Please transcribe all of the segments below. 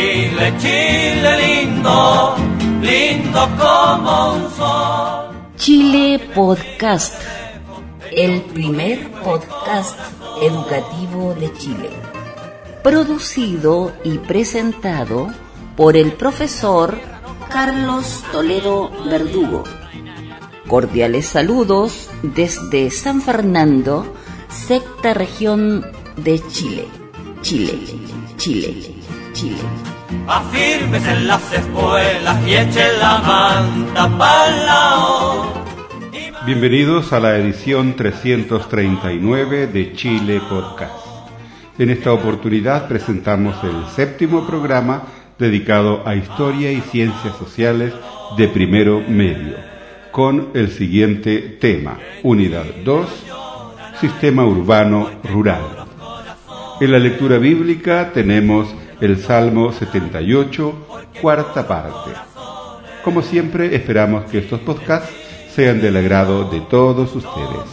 Chile, Chile lindo, lindo como un sol. Chile Podcast, el primer podcast educativo de Chile. Producido y presentado por el profesor Carlos Toledo Verdugo. Cordiales saludos desde San Fernando, sexta región de Chile. Chile, Chile, Chile. Afírmese en las espuelas y eche la manta pa'l lado. Bienvenidos a la edición 339 de Chile Podcast. En esta oportunidad presentamos el séptimo programa dedicado a historia y ciencias sociales de primero medio, con el siguiente tema, Unidad 2, Sistema Urbano Rural. En la lectura bíblica tenemos el Salmo 78, cuarta parte. Como siempre, esperamos que estos podcasts sean del agrado de todos ustedes.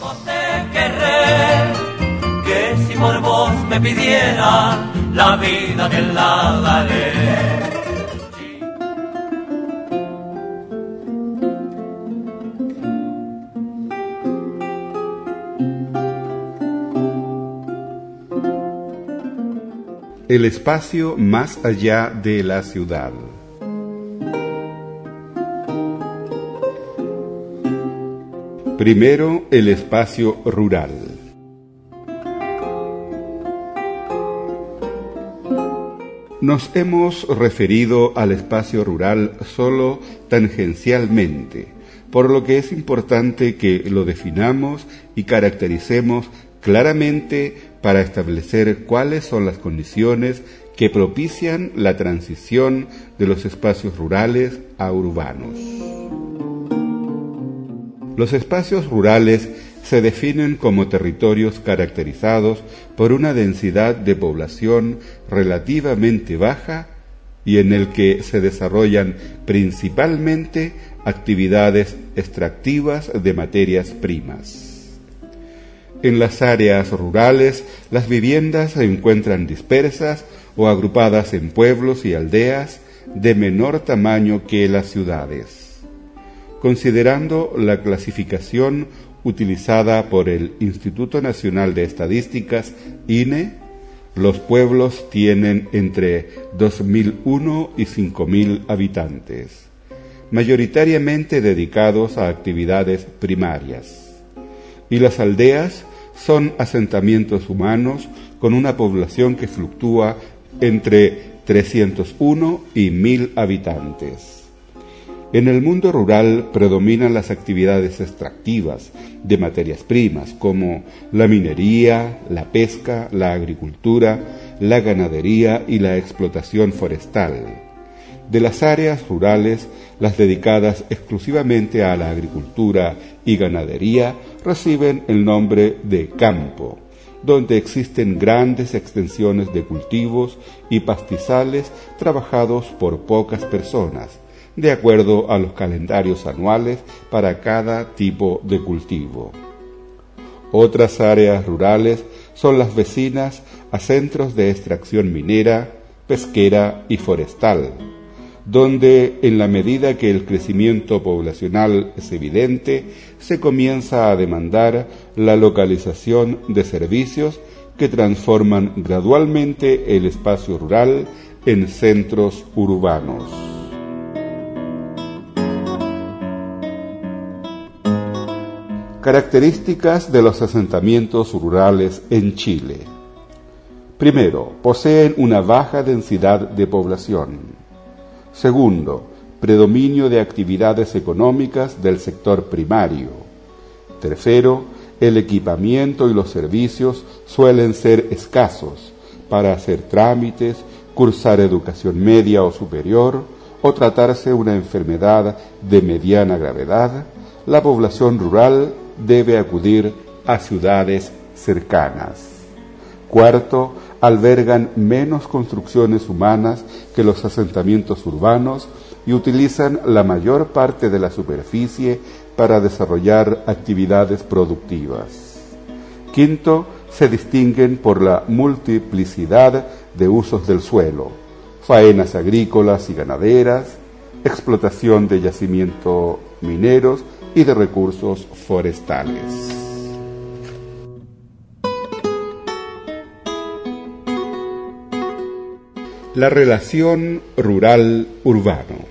El espacio más allá de la ciudad. Primero, el espacio rural. Nos hemos referido al espacio rural solo tangencialmente, por lo que es importante que lo definamos y caractericemos claramente para establecer cuáles son las condiciones que propician la transición de los espacios rurales a urbanos. Los espacios rurales se definen como territorios caracterizados por una densidad de población relativamente baja y en el que se desarrollan principalmente actividades extractivas de materias primas. En las áreas rurales, las viviendas se encuentran dispersas o agrupadas en pueblos y aldeas de menor tamaño que las ciudades. Considerando la clasificación utilizada por el Instituto Nacional de Estadísticas, INE, los pueblos tienen entre 2.001 y 5.000 habitantes, mayoritariamente dedicados a actividades primarias. Y las aldeas son asentamientos humanos con una población que fluctúa entre 301 y 1000 habitantes. En el mundo rural predominan las actividades extractivas de materias primas como la minería, la pesca, la agricultura, la ganadería y la explotación forestal. De las áreas rurales, las dedicadas exclusivamente a la agricultura y ganadería reciben el nombre de campo, donde existen grandes extensiones de cultivos y pastizales trabajados por pocas personas, de acuerdo a los calendarios anuales para cada tipo de cultivo. Otras áreas rurales son las vecinas a centros de extracción minera, pesquera y forestal, donde en la medida que el crecimiento poblacional es evidente, se comienza a demandar la localización de servicios que transforman gradualmente el espacio rural en centros urbanos. Características de los asentamientos rurales en Chile. Primero, poseen una baja densidad de población. Segundo, predominio de actividades económicas del sector primario. Tercero, el equipamiento y los servicios suelen ser escasos para hacer trámites, cursar educación media o superior o tratarse una enfermedad de mediana gravedad, la población rural debe acudir a ciudades cercanas. Cuarto, albergan menos construcciones humanas que los asentamientos urbanos y utilizan la mayor parte de la superficie para desarrollar actividades productivas. Quinto, se distinguen por la multiplicidad de usos del suelo. faenas agrícolas y ganaderas, explotación de yacimientos mineros y de recursos forestales. La relación rural-urbano.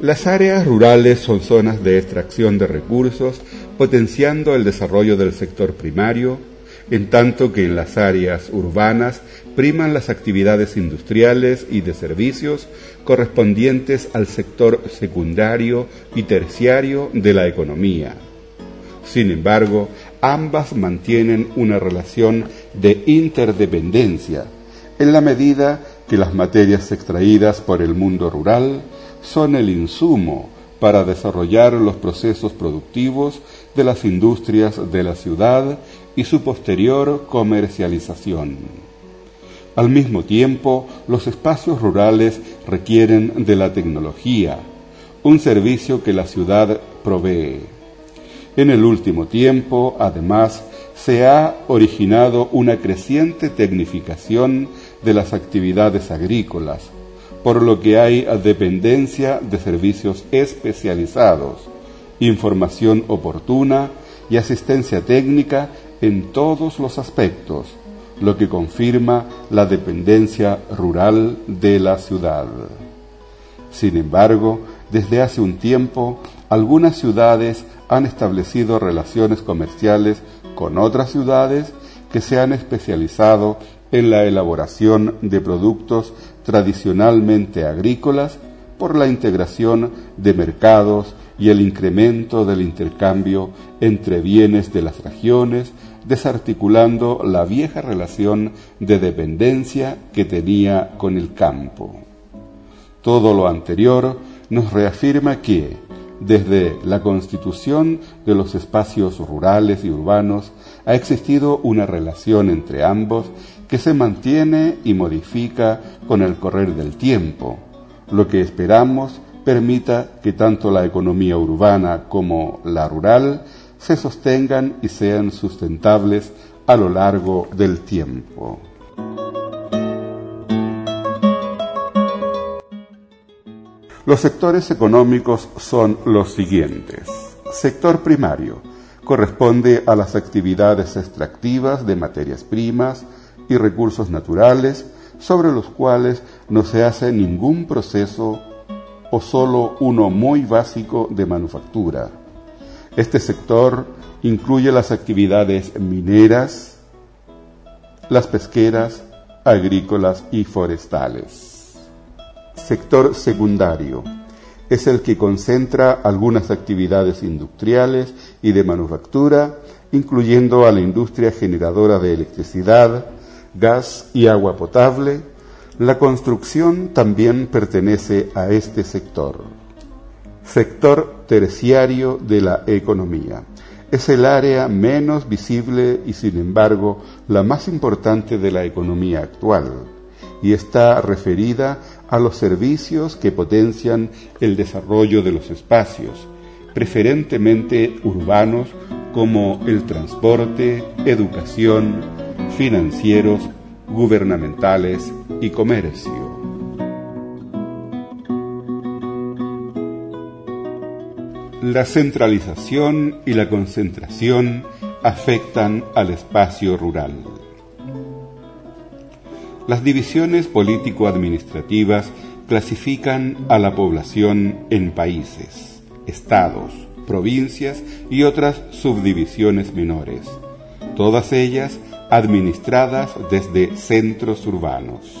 Las áreas rurales son zonas de extracción de recursos, potenciando el desarrollo del sector primario, en tanto que en las áreas urbanas priman las actividades industriales y de servicios correspondientes al sector secundario y terciario de la economía. Sin embargo, ambas mantienen una relación de interdependencia en la medida que las materias extraídas por el mundo rural son el insumo para desarrollar los procesos productivos de las industrias de la ciudad y su posterior comercialización. Al mismo tiempo, los espacios rurales requieren de la tecnología, un servicio que la ciudad provee. En el último tiempo, además, se ha originado una creciente tecnificación de las actividades agrícolas, por lo que hay dependencia de servicios especializados, información oportuna y asistencia técnica en todos los aspectos, lo que confirma la dependencia rural de la ciudad. Sin embargo, desde hace un tiempo, algunas ciudades han establecido relaciones comerciales con otras ciudades que se han especializado en la elaboración de productos tradicionalmente agrícolas por la integración de mercados y el incremento del intercambio entre bienes de las regiones, desarticulando la vieja relación de dependencia que tenía con el campo. Todo lo anterior nos reafirma que, desde la constitución de los espacios rurales y urbanos, ha existido una relación entre ambos que se mantiene y modifica con el correr del tiempo, lo que esperamos permita que tanto la economía urbana como la rural se sostengan y sean sustentables a lo largo del tiempo. Los sectores económicos son los siguientes. Sector primario corresponde a las actividades extractivas de materias primas, y recursos naturales sobre los cuales no se hace ningún proceso o solo uno muy básico de manufactura. Este sector incluye las actividades mineras, las pesqueras, agrícolas y forestales. Sector secundario es el que concentra algunas actividades industriales y de manufactura, incluyendo a la industria generadora de electricidad, gas y agua potable, la construcción también pertenece a este sector. Sector terciario de la economía. Es el área menos visible y sin embargo la más importante de la economía actual y está referida a los servicios que potencian el desarrollo de los espacios, preferentemente urbanos como el transporte, educación, financieros, gubernamentales y comercio. La centralización y la concentración afectan al espacio rural. Las divisiones político-administrativas clasifican a la población en países, estados, provincias y otras subdivisiones menores, todas ellas administradas desde centros urbanos.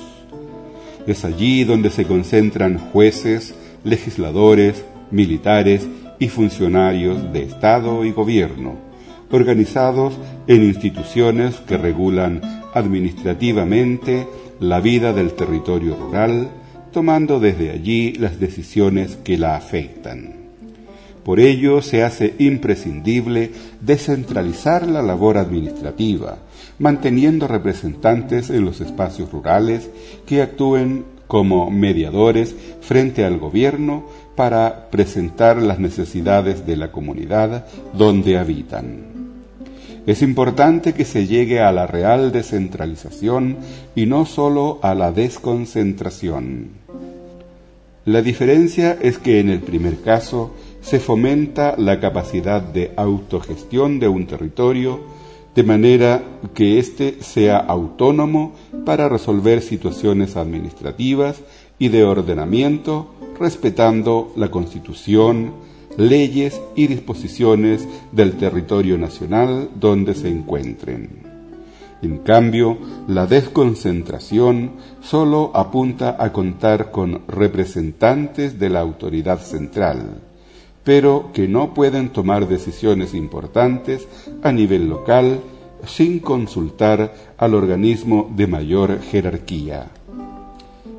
Es allí donde se concentran jueces, legisladores, militares y funcionarios de Estado y gobierno, organizados en instituciones que regulan administrativamente la vida del territorio rural, tomando desde allí las decisiones que la afectan. Por ello se hace imprescindible descentralizar la labor administrativa, manteniendo representantes en los espacios rurales que actúen como mediadores frente al gobierno para presentar las necesidades de la comunidad donde habitan. Es importante que se llegue a la real descentralización y no sólo a la desconcentración. La diferencia es que en el primer caso se fomenta la capacidad de autogestión de un territorio de manera que éste sea autónomo para resolver situaciones administrativas y de ordenamiento respetando la Constitución, leyes y disposiciones del territorio nacional donde se encuentren. En cambio, la desconcentración solo apunta a contar con representantes de la autoridad central, pero que no pueden tomar decisiones importantes a nivel local sin consultar al organismo de mayor jerarquía.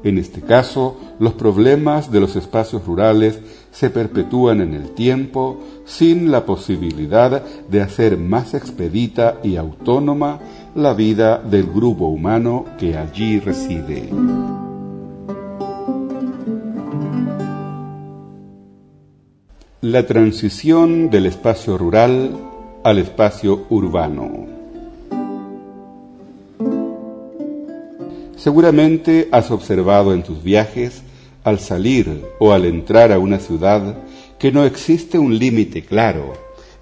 En este caso, los problemas de los espacios rurales se perpetúan en el tiempo sin la posibilidad de hacer más expedita y autónoma la vida del grupo humano que allí reside. La transición del espacio rural al espacio urbano. Seguramente has observado en tus viajes, al salir o al entrar a una ciudad, que no existe un límite claro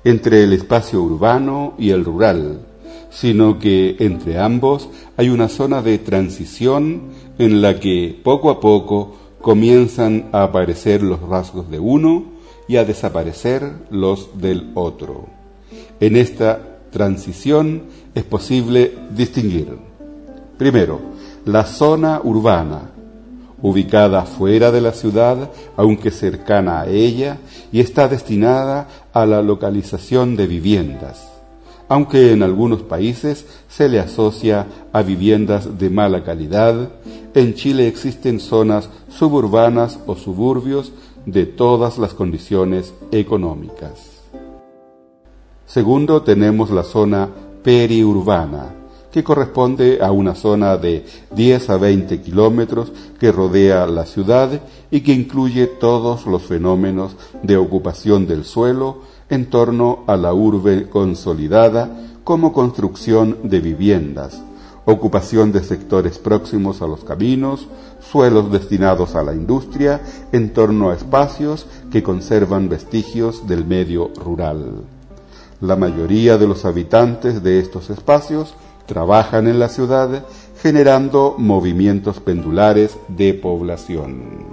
entre el espacio urbano y el rural, sino que entre ambos hay una zona de transición en la que poco a poco comienzan a aparecer los rasgos de uno y a desaparecer los del otro. En esta transición es posible distinguir, primero, la zona urbana, ubicada fuera de la ciudad, aunque cercana a ella, y está destinada a la localización de viviendas, aunque en algunos países se le asocia a viviendas de mala calidad, en Chile existen zonas suburbanas o suburbios de todas las condiciones económicas. Segundo, tenemos la zona periurbana, que corresponde a una zona de 10 a 20 kilómetros que rodea la ciudad y que incluye todos los fenómenos de ocupación del suelo en torno a la urbe consolidada como construcción de viviendas, ocupación de sectores próximos a los caminos, suelos destinados a la industria en torno a espacios que conservan vestigios del medio rural. La mayoría de los habitantes de estos espacios trabajan en la ciudad generando movimientos pendulares de población.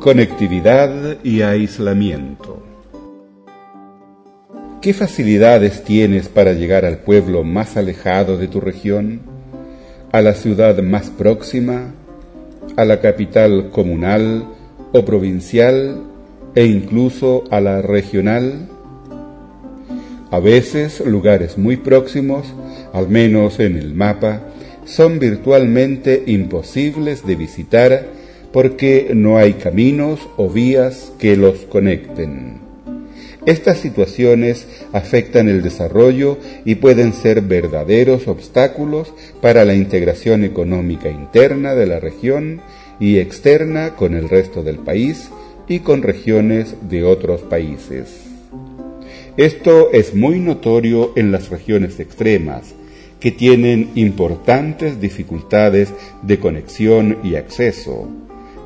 Conectividad y aislamiento. ¿Qué facilidades tienes para llegar al pueblo más alejado de tu región? ¿A la ciudad más próxima? ¿A la capital comunal o provincial e incluso a la regional. A veces lugares muy próximos, al menos en el mapa, son virtualmente imposibles de visitar porque no hay caminos o vías que los conecten. Estas situaciones afectan el desarrollo y pueden ser verdaderos obstáculos para la integración económica interna de la región y externa con el resto del país y con regiones de otros países. Esto es muy notorio en las regiones extremas, que tienen importantes dificultades de conexión y acceso,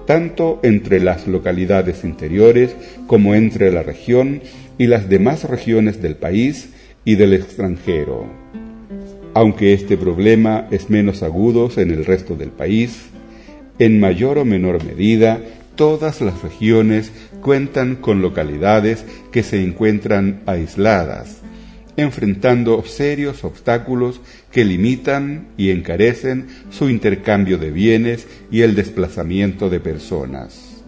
tanto entre las localidades interiores como entre la región y las demás regiones del país y del extranjero. Aunque este problema es menos agudo en el resto del país, en mayor o menor medida todas las regiones cuentan con localidades que se encuentran aisladas, enfrentando serios obstáculos que limitan y encarecen su intercambio de bienes y el desplazamiento de personas.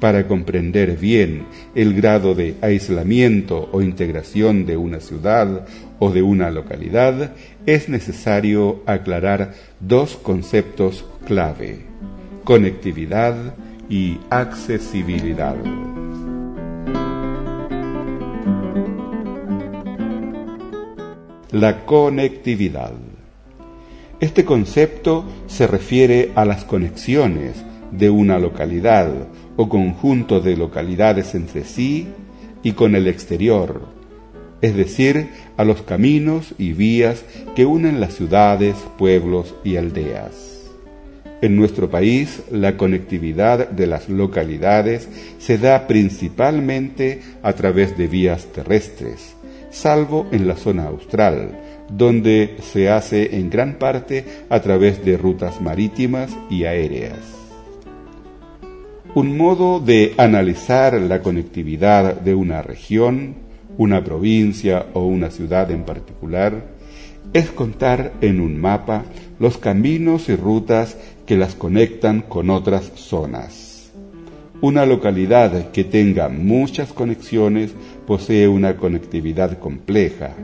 Para comprender bien el grado de aislamiento o integración de una ciudad o de una localidad, es necesario aclarar dos conceptos clave, conectividad y accesibilidad. La conectividad. Este concepto se refiere a las conexiones de una localidad o conjunto de localidades entre sí y con el exterior, es decir, a los caminos y vías que unen las ciudades, pueblos y aldeas. En nuestro país, la conectividad de las localidades se da principalmente a través de vías terrestres, salvo en la zona austral, donde se hace en gran parte a través de rutas marítimas y aéreas. Un modo de analizar la conectividad de una región, una provincia o una ciudad en particular es contar en un mapa los caminos y rutas que las conectan con otras zonas. Una localidad que tenga muchas conexiones posee una conectividad compleja.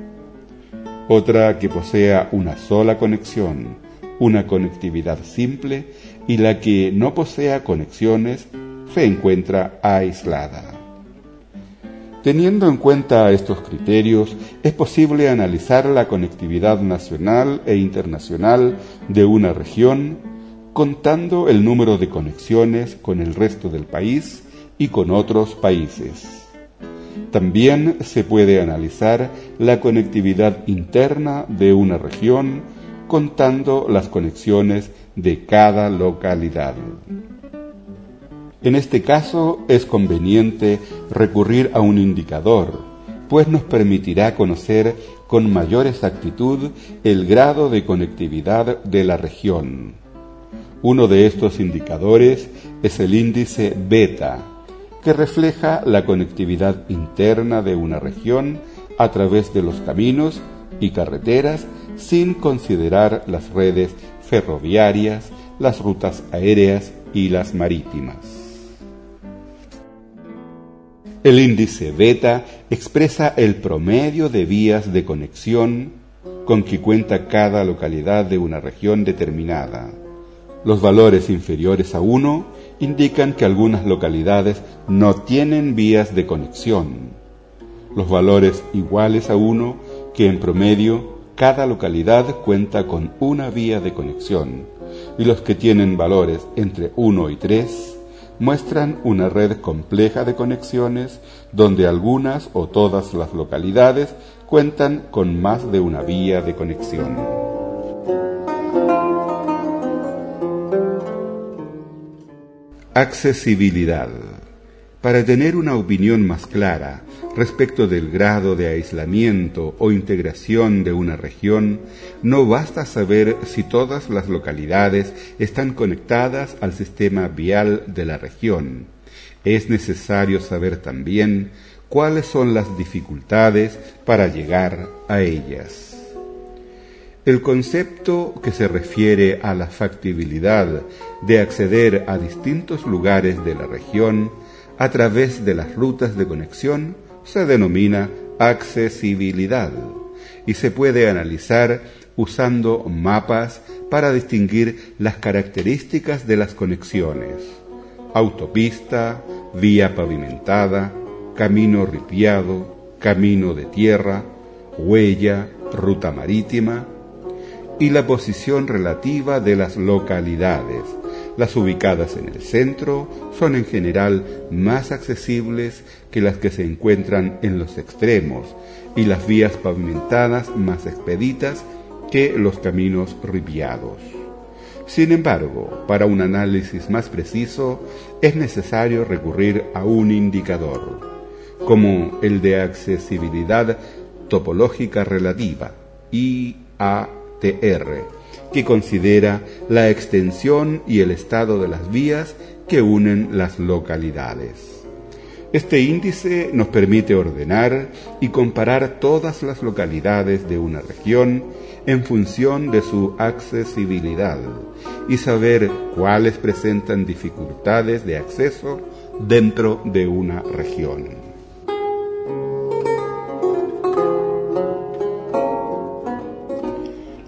Otra que posea una sola conexión, una conectividad simple, y la que no posea conexiones se encuentra aislada. Teniendo en cuenta estos criterios, es posible analizar la conectividad nacional e internacional de una región contando el número de conexiones con el resto del país y con otros países. También se puede analizar la conectividad interna de una región contando las conexiones de cada localidad. En este caso es conveniente recurrir a un indicador, pues nos permitirá conocer con mayor exactitud el grado de conectividad de la región. Uno de estos indicadores es el índice beta, que refleja la conectividad interna de una región a través de los caminos y carreteras sin considerar las redes ferroviarias, las rutas aéreas y las marítimas. El índice beta expresa el promedio de vías de conexión con que cuenta cada localidad de una región determinada. Los valores inferiores a 1 indican que algunas localidades no tienen vías de conexión. Los valores iguales a 1 que en promedio cada localidad cuenta con una vía de conexión y los que tienen valores entre 1 y 3 muestran una red compleja de conexiones donde algunas o todas las localidades cuentan con más de una vía de conexión. Accesibilidad. Para tener una opinión más clara respecto del grado de aislamiento o integración de una región, no basta saber si todas las localidades están conectadas al sistema vial de la región. Es necesario saber también cuáles son las dificultades para llegar a ellas. El concepto que se refiere a la factibilidad de acceder a distintos lugares de la región a través de las rutas de conexión se denomina accesibilidad y se puede analizar usando mapas para distinguir las características de las conexiones. Autopista, vía pavimentada, camino ripiado, camino de tierra, huella, ruta marítima y la posición relativa de las localidades, las ubicadas en el centro son en general más accesibles que las que se encuentran en los extremos y las vías pavimentadas más expeditas que los caminos ripiados. Sin embargo, para un análisis más preciso es necesario recurrir a un indicador, como el de accesibilidad topológica relativa, IATR, que considera la extensión y el estado de las vías que unen las localidades. Este índice nos permite ordenar y comparar todas las localidades de una región en función de su accesibilidad y saber cuáles presentan dificultades de acceso dentro de una región.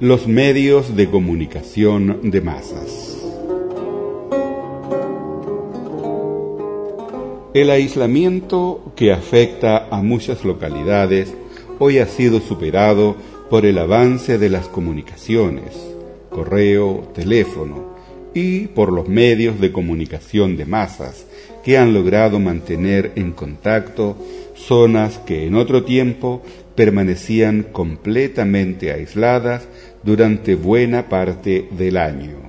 Los medios de comunicación de masas. El aislamiento que afecta a muchas localidades hoy ha sido superado por el avance de las comunicaciones, correo, teléfono, y por los medios de comunicación de masas, que han logrado mantener en contacto zonas que en otro tiempo permanecían completamente aisladas durante buena parte del año.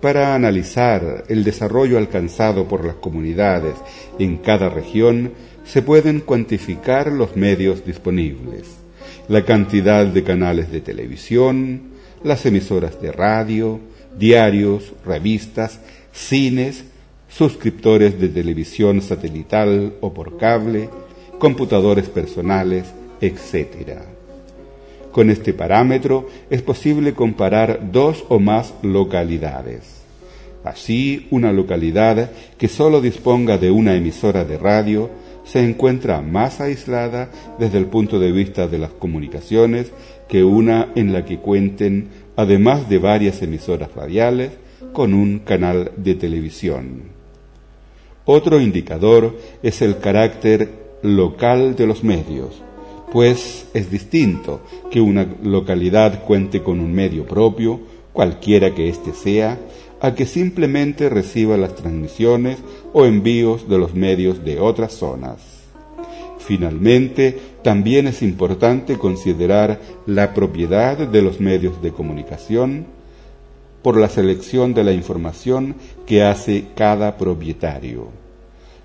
Para analizar el desarrollo alcanzado por las comunidades en cada región, se pueden cuantificar los medios disponibles, la cantidad de canales de televisión, las emisoras de radio, diarios, revistas, cines, suscriptores de televisión satelital o por cable, computadores personales, etc. Con este parámetro es posible comparar dos o más localidades. Así, una localidad que solo disponga de una emisora de radio se encuentra más aislada desde el punto de vista de las comunicaciones que una en la que cuenten, además de varias emisoras radiales, con un canal de televisión. Otro indicador es el carácter local de los medios, pues es distinto que una localidad cuente con un medio propio, cualquiera que éste sea, a que simplemente reciba las transmisiones o envíos de los medios de otras zonas. Finalmente, también es importante considerar la propiedad de los medios de comunicación por la selección de la información que hace cada propietario.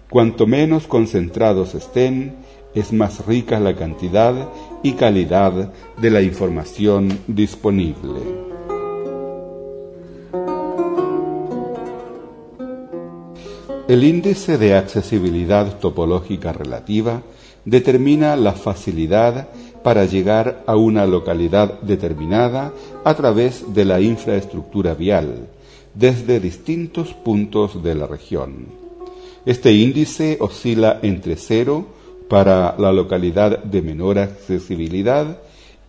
Cuanto menos concentrados estén, es más rica la cantidad y calidad de la información disponible. El índice de accesibilidad topológica relativa determina la facilidad para llegar a una localidad determinada a través de la infraestructura vial, desde distintos puntos de la región. Este índice oscila entre 0 para la localidad de menor accesibilidad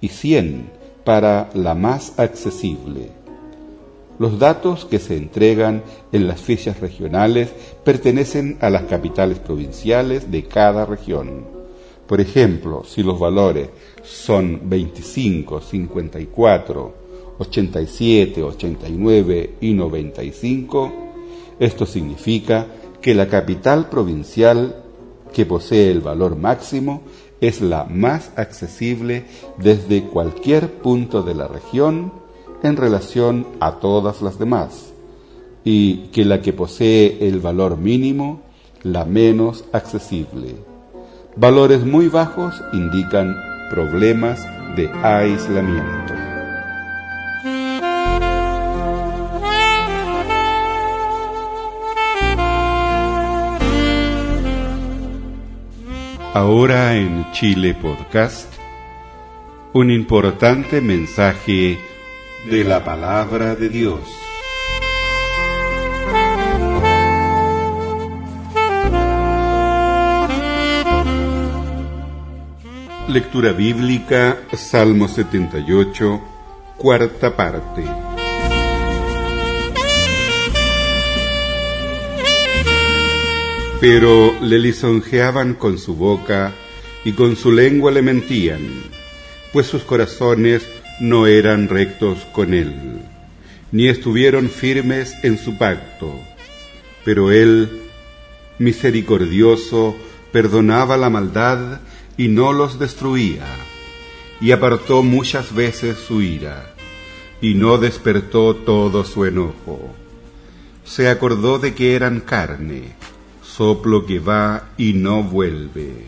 y 100 para la más accesible. Los datos que se entregan en las fichas regionales pertenecen a las capitales provinciales de cada región. Por ejemplo, si los valores son 25, 54, 87, 89 y 95, esto significa que la capital provincial que posee el valor máximo es la más accesible desde cualquier punto de la región en relación a todas las demás, y que la que posee el valor mínimo, la menos accesible. Valores muy bajos indican problemas de aislamiento. Ahora en Chile Podcast, un importante mensaje de la palabra de Dios. Lectura bíblica, Salmo 78, cuarta parte. Pero le lisonjeaban con su boca y con su lengua le mentían, pues sus corazones no eran rectos con él, ni estuvieron firmes en su pacto. Pero él, misericordioso, perdonaba la maldad y no los destruía, y apartó muchas veces su ira, y no despertó todo su enojo. Se acordó de que eran carne, soplo que va y no vuelve.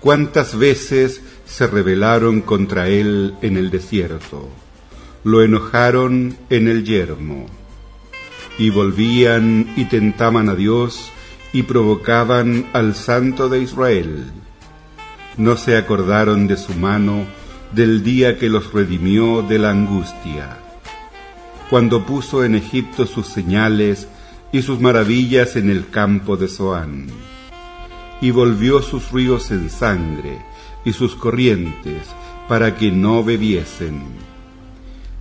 Cuántas veces se rebelaron contra él en el desierto, lo enojaron en el yermo, y volvían y tentaban a Dios y provocaban al Santo de Israel. No se acordaron de su mano del día que los redimió de la angustia, cuando puso en Egipto sus señales y sus maravillas en el campo de Zoán, y volvió sus ríos en sangre y sus corrientes para que no bebiesen.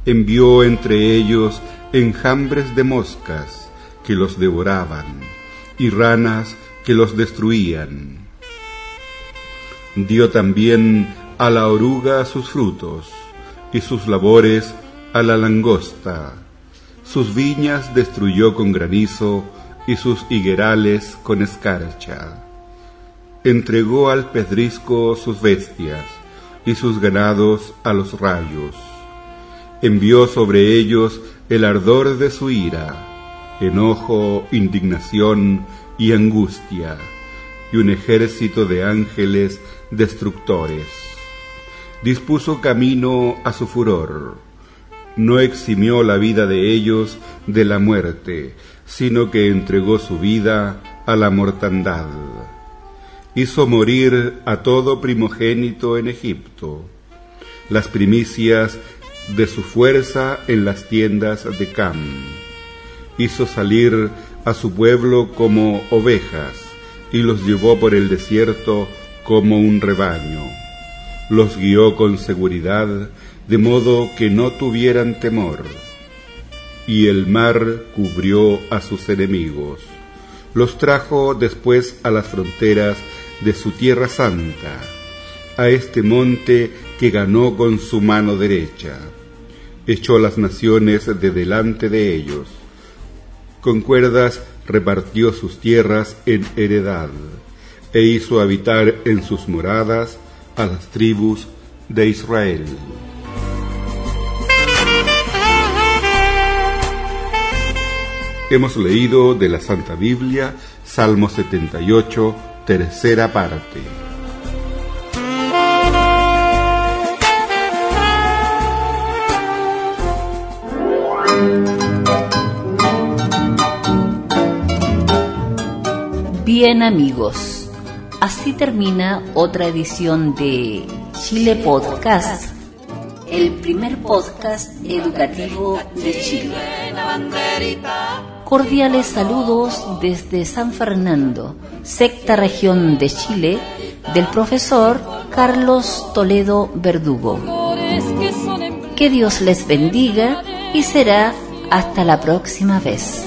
Envió entre ellos enjambres de moscas que los devoraban y ranas que los destruían dio también a la oruga sus frutos, y sus labores a la langosta. Sus viñas destruyó con granizo, y sus higuerales con escarcha. Entregó al pedrisco sus bestias y sus ganados a los rayos. Envió sobre ellos el ardor de su ira, enojo, indignación y angustia, y un ejército de ángeles destructores. Dispuso camino a su furor. No eximió la vida de ellos de la muerte, sino que entregó su vida a la mortandad. Hizo morir a todo primogénito en Egipto, las primicias de su fuerza en las tiendas de Cam. Hizo salir a su pueblo como ovejas y los llevó por el desierto como un rebaño. Los guió con seguridad, de modo que no tuvieran temor y el mar cubrió a sus enemigos. Los trajo después a las fronteras de su tierra santa, a este monte que ganó con su mano derecha. Echó las naciones de delante de ellos. Con cuerdas repartió sus tierras en heredad, e hizo habitar en sus moradas a las tribus de Israel. Hemos leído de la Santa Biblia Salmo 78, tercera parte. Bien amigos, así termina otra edición de Chile Podcast el primer podcast educativo de Chile. Cordiales saludos desde San Fernando, sexta región de Chile, del profesor Carlos Toledo Verdugo. Que Dios les bendiga y será hasta la próxima vez.